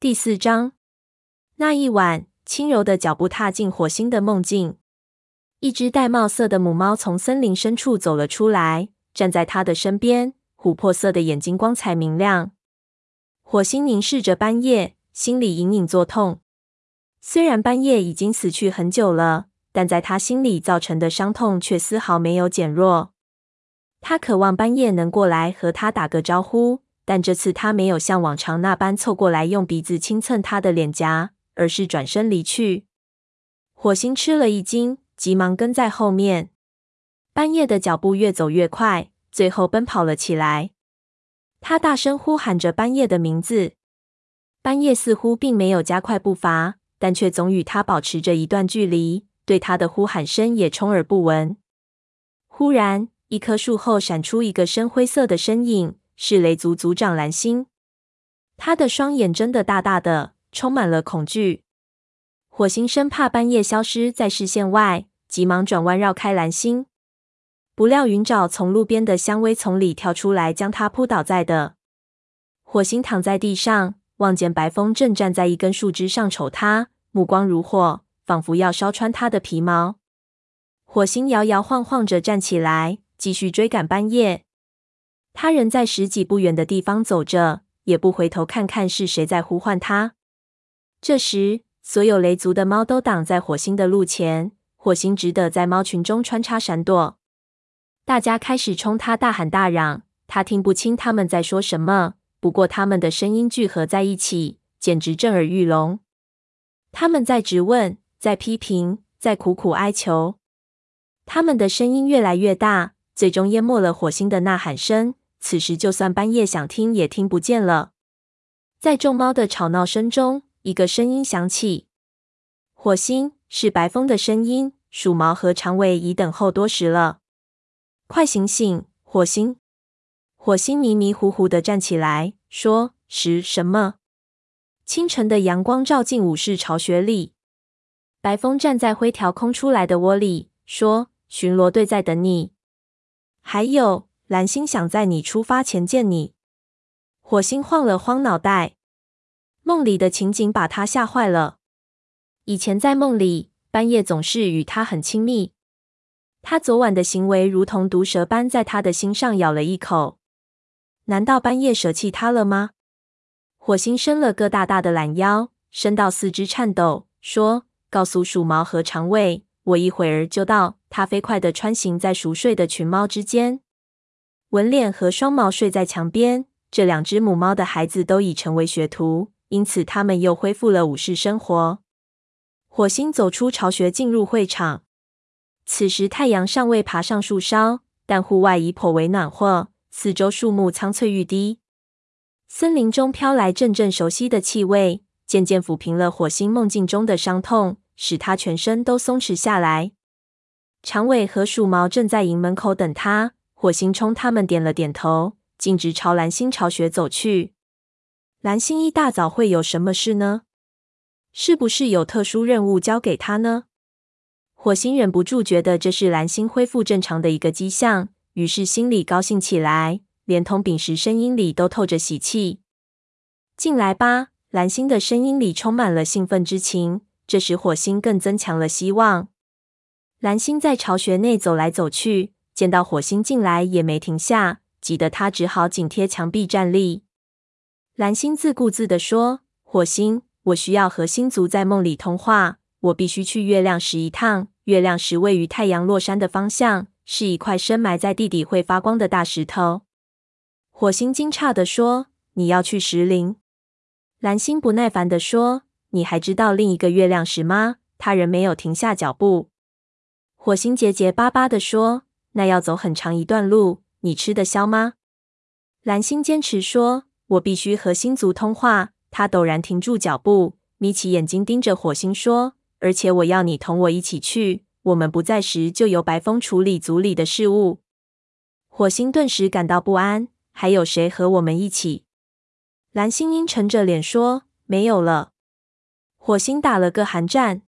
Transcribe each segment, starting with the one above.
第四章。那一晚，轻柔的脚步踏进火星的梦境。一只玳瑁色的母猫从森林深处走了出来，站在它的身边，琥珀色的眼睛光彩明亮。火星凝视着斑叶，心里隐隐作痛。虽然斑叶已经死去很久了，但在他心里造成的伤痛却丝毫没有减弱。他渴望斑叶能过来和他打个招呼，但这次他没有像往常那般凑过来用鼻子轻蹭他的脸颊，而是转身离去。火星吃了一惊。急忙跟在后面，斑叶的脚步越走越快，最后奔跑了起来。他大声呼喊着斑叶的名字，斑叶似乎并没有加快步伐，但却总与他保持着一段距离，对他的呼喊声也充耳不闻。忽然，一棵树后闪出一个深灰色的身影，是雷族族长蓝星。他的双眼睁得大大的，充满了恐惧。火星生怕半夜消失在视线外。急忙转弯绕开蓝星，不料云沼从路边的香薇丛里跳出来，将他扑倒在地。火星躺在地上，望见白风正站在一根树枝上瞅他，目光如火，仿佛要烧穿他的皮毛。火星摇摇晃晃着站起来，继续追赶半夜。他仍在十几步远的地方走着，也不回头看看是谁在呼唤他。这时，所有雷族的猫都挡在火星的路前。火星只得在猫群中穿插闪躲，大家开始冲他大喊大嚷，他听不清他们在说什么。不过他们的声音聚合在一起，简直震耳欲聋。他们在质问，在批评，在苦苦哀求。他们的声音越来越大，最终淹没了火星的呐喊声。此时，就算半夜想听，也听不见了。在众猫的吵闹声中，一个声音响起：“火星。”是白风的声音。鼠毛和长尾已等候多时了。快醒醒，火星！火星迷迷糊糊的站起来，说：“是什么？”清晨的阳光照进武士巢穴里。白风站在灰条空出来的窝里，说：“巡逻队在等你。还有，蓝星想在你出发前见你。”火星晃了晃脑袋，梦里的情景把他吓坏了。以前在梦里，斑夜总是与他很亲密。他昨晚的行为如同毒蛇般在他的心上咬了一口。难道斑夜舍弃他了吗？火星伸了个大大的懒腰，伸到四肢颤抖，说：“告诉鼠毛和长尾，我一会儿就到。”他飞快地穿行在熟睡的群猫之间。纹脸和双毛睡在墙边，这两只母猫的孩子都已成为学徒，因此他们又恢复了武士生活。火星走出巢穴，进入会场。此时太阳尚未爬上树梢，但户外已颇为暖和，四周树木苍翠欲滴。森林中飘来阵阵熟悉的气味，渐渐抚平了火星梦境中的伤痛，使他全身都松弛下来。长尾和鼠毛正在营门口等他，火星冲他们点了点头，径直朝蓝星巢穴走去。蓝星一大早会有什么事呢？是不是有特殊任务交给他呢？火星忍不住觉得这是蓝星恢复正常的一个迹象，于是心里高兴起来，连同秉时声音里都透着喜气。进来吧，蓝星的声音里充满了兴奋之情，这时火星更增强了希望。蓝星在巢穴内走来走去，见到火星进来也没停下，急得他只好紧贴墙壁站立。蓝星自顾自地说：“火星。”我需要和星族在梦里通话。我必须去月亮石一趟。月亮石位于太阳落山的方向，是一块深埋在地底会发光的大石头。火星惊诧地说：“你要去石林？”蓝星不耐烦地说：“你还知道另一个月亮石吗？”他仍没有停下脚步。火星结结巴巴地说：“那要走很长一段路，你吃得消吗？”蓝星坚持说：“我必须和星族通话。”他陡然停住脚步，眯起眼睛盯着火星说：“而且我要你同我一起去。我们不在时，就由白风处理族里的事务。”火星顿时感到不安。还有谁和我们一起？蓝星阴沉着脸说：“没有了。”火星打了个寒战。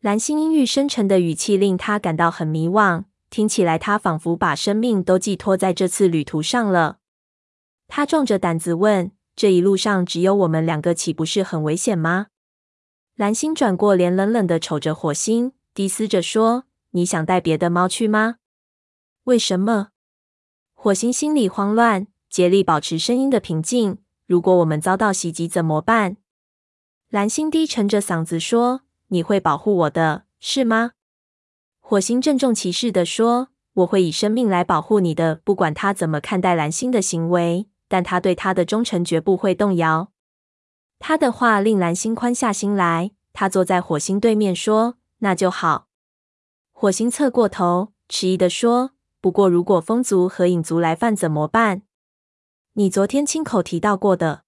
蓝星阴郁深沉的语气令他感到很迷惘，听起来他仿佛把生命都寄托在这次旅途上了。他壮着胆子问。这一路上只有我们两个，岂不是很危险吗？”蓝星转过脸，冷冷的瞅着火星，低嘶着说：“你想带别的猫去吗？”“为什么？”火星心里慌乱，竭力保持声音的平静。“如果我们遭到袭击怎么办？”蓝星低沉着嗓子说：“你会保护我的，是吗？”火星郑重其事地说：“我会以生命来保护你的，不管他怎么看待蓝星的行为。”但他对他的忠诚绝不会动摇。他的话令蓝星宽下心来。他坐在火星对面说：“那就好。”火星侧过头，迟疑地说：“不过，如果风族和影族来犯怎么办？你昨天亲口提到过的。”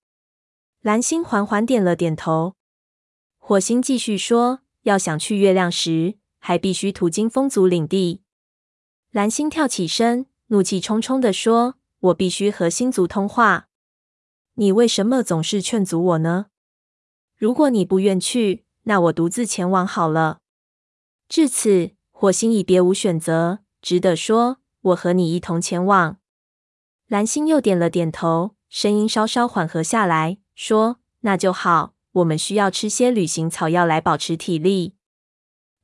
蓝星缓缓点了点头。火星继续说：“要想去月亮时，还必须途经风族领地。”蓝星跳起身，怒气冲冲地说。我必须和星族通话。你为什么总是劝阻我呢？如果你不愿去，那我独自前往好了。至此，火星已别无选择，只得说：“我和你一同前往。”蓝星又点了点头，声音稍稍缓和下来，说：“那就好。我们需要吃些旅行草药来保持体力。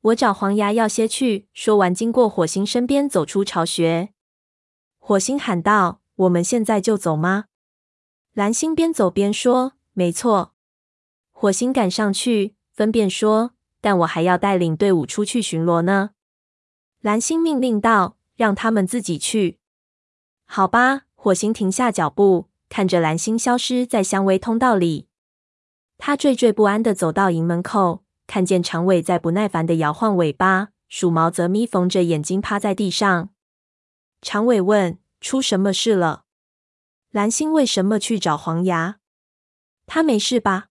我找黄牙要些去。”说完，经过火星身边，走出巢穴。火星喊道。我们现在就走吗？蓝星边走边说：“没错。”火星赶上去，分辨说：“但我还要带领队伍出去巡逻呢。”蓝星命令道：“让他们自己去。”好吧。火星停下脚步，看着蓝星消失在香薇通道里。他惴惴不安地走到营门口，看见长尾在不耐烦的摇晃尾巴，鼠毛则眯缝着眼睛趴在地上。长尾问。出什么事了？蓝星为什么去找黄牙？他没事吧？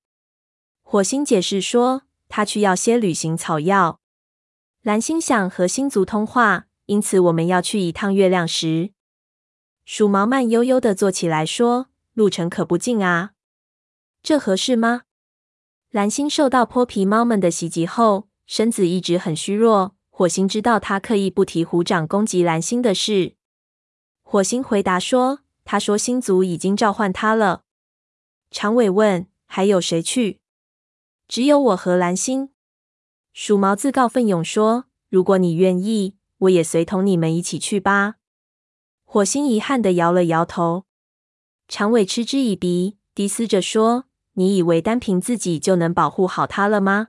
火星解释说，他去要些旅行草药。蓝星想和星族通话，因此我们要去一趟月亮石。鼠毛慢悠悠的坐起来说：“路程可不近啊，这合适吗？”蓝星受到泼皮猫们的袭击后，身子一直很虚弱。火星知道他刻意不提虎掌攻击蓝星的事。火星回答说：“他说星族已经召唤他了。”长尾问：“还有谁去？”“只有我和蓝星。”鼠毛自告奋勇说：“如果你愿意，我也随同你们一起去吧。”火星遗憾地摇了摇头。长尾嗤之以鼻，低嘶着说：“你以为单凭自己就能保护好他了吗？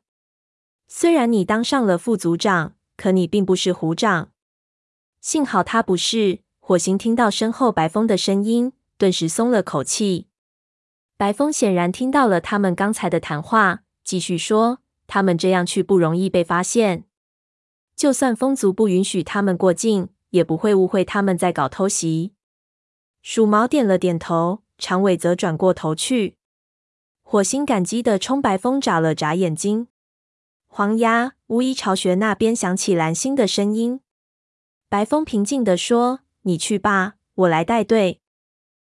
虽然你当上了副族长，可你并不是虎掌。幸好他不是。”火星听到身后白风的声音，顿时松了口气。白风显然听到了他们刚才的谈话，继续说：“他们这样去不容易被发现，就算风族不允许他们过境，也不会误会他们在搞偷袭。”鼠毛点了点头，长尾则转过头去。火星感激地冲白风眨了眨眼睛。黄鸭巫医巢穴那边响起蓝星的声音。白风平静地说。你去吧，我来带队。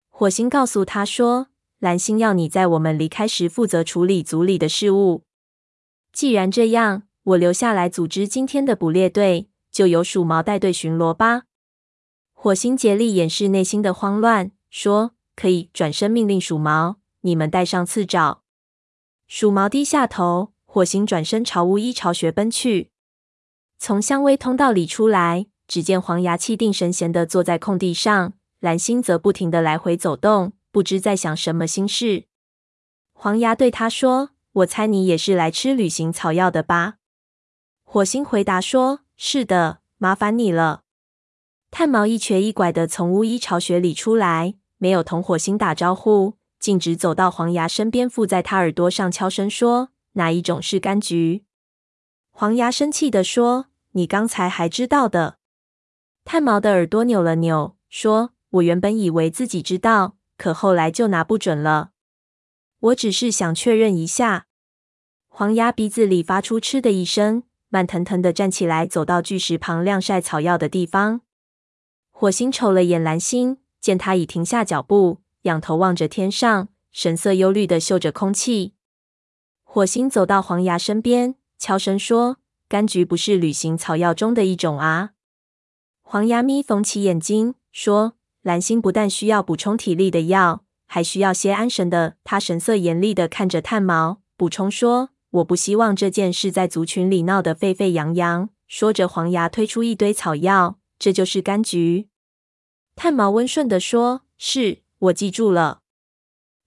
火星告诉他说：“蓝星要你在我们离开时负责处理族里的事务。既然这样，我留下来组织今天的捕猎队，就由鼠毛带队巡逻吧。”火星竭力掩饰内心的慌乱，说：“可以。”转身命令鼠毛：“你们带上刺爪。”鼠毛低下头。火星转身朝巫医巢穴奔去，从香薇通道里出来。只见黄牙气定神闲地坐在空地上，蓝星则不停地来回走动，不知在想什么心事。黄牙对他说：“我猜你也是来吃旅行草药的吧？”火星回答说：“是的，麻烦你了。”炭毛一瘸一拐地从巫医巢穴里出来，没有同火星打招呼，径直走到黄牙身边，附在他耳朵上悄声说：“哪一种是柑橘？”黄牙生气地说：“你刚才还知道的。”炭毛的耳朵扭了扭，说：“我原本以为自己知道，可后来就拿不准了。我只是想确认一下。”黄牙鼻子里发出“嗤”的一声，慢腾腾的站起来，走到巨石旁晾晒草药的地方。火星瞅了眼蓝星，见他已停下脚步，仰头望着天上，神色忧虑地嗅着空气。火星走到黄牙身边，悄声说：“柑橘不是旅行草药中的一种啊。”黄牙咪缝起眼睛，说：“蓝星不但需要补充体力的药，还需要些安神的。他神色严厉的看着炭毛，补充说：“我不希望这件事在族群里闹得沸沸扬扬。”说着，黄牙推出一堆草药，这就是柑橘。炭毛温顺的说：“是，我记住了。”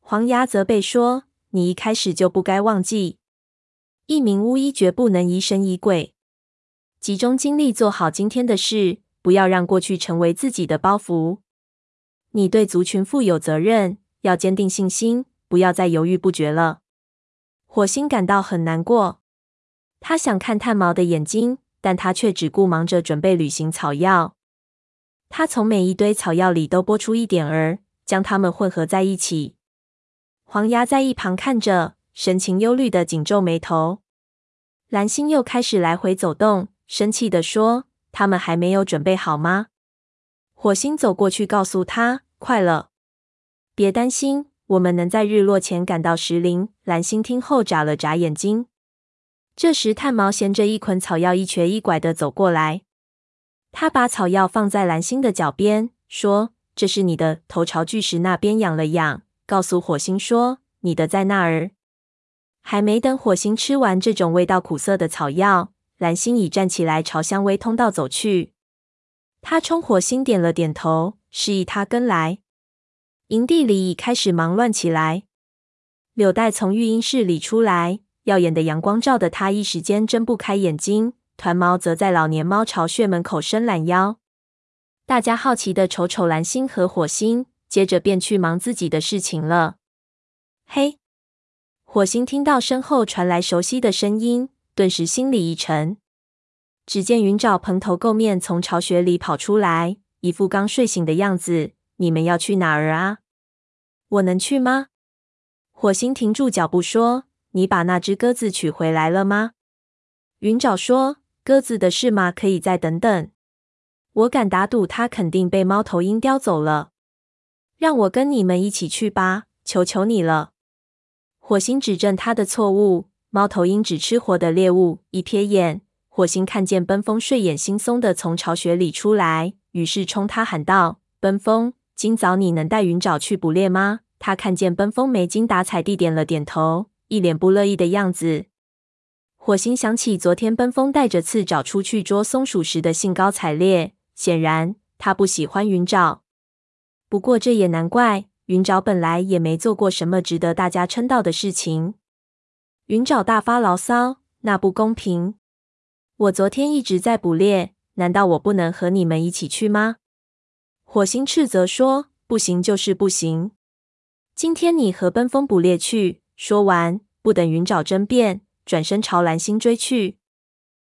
黄牙责备说：“你一开始就不该忘记，一名巫医绝不能疑神疑鬼，集中精力做好今天的事，不要让过去成为自己的包袱。你对族群负有责任，要坚定信心，不要再犹豫不决了。”火星感到很难过，他想看炭毛的眼睛，但他却只顾忙着准备旅行草药。他从每一堆草药里都拨出一点儿，将它们混合在一起。黄牙在一旁看着，神情忧虑的紧皱眉头。蓝星又开始来回走动，生气地说：“他们还没有准备好吗？”火星走过去告诉他：“快了，别担心，我们能在日落前赶到石林。”蓝星听后眨了眨眼睛。这时，炭毛衔着一捆草药，一瘸一拐地走过来。他把草药放在蓝星的脚边，说：“这是你的。”头朝巨石那边仰了仰。告诉火星说：“你的在那儿。”还没等火星吃完这种味道苦涩的草药，蓝星已站起来朝香薇通道走去。他冲火星点了点头，示意他跟来。营地里已开始忙乱起来。柳带从育婴室里出来，耀眼的阳光照得他一时间睁不开眼睛。团毛则在老年猫巢穴门口伸懒腰。大家好奇的瞅瞅蓝星和火星。接着便去忙自己的事情了。嘿，火星听到身后传来熟悉的声音，顿时心里一沉。只见云沼蓬头垢面从巢穴里跑出来，一副刚睡醒的样子。你们要去哪儿啊？我能去吗？火星停住脚步说：“你把那只鸽子取回来了吗？”云沼说：“鸽子的事嘛，可以再等等。我敢打赌，它肯定被猫头鹰叼走了。”让我跟你们一起去吧，求求你了！火星指正他的错误。猫头鹰只吃活的猎物。一瞥眼，火星看见奔风睡眼惺忪的从巢穴里出来，于是冲他喊道：“奔风，今早你能带云沼去捕猎吗？”他看见奔风没精打采地点了点头，一脸不乐意的样子。火星想起昨天奔风带着刺爪出去捉松鼠时的兴高采烈，显然他不喜欢云沼。不过这也难怪，云沼本来也没做过什么值得大家称道的事情。云沼大发牢骚：“那不公平！我昨天一直在捕猎，难道我不能和你们一起去吗？”火星斥责说：“不行就是不行！今天你和奔风捕猎去。”说完，不等云沼争辩，转身朝蓝星追去。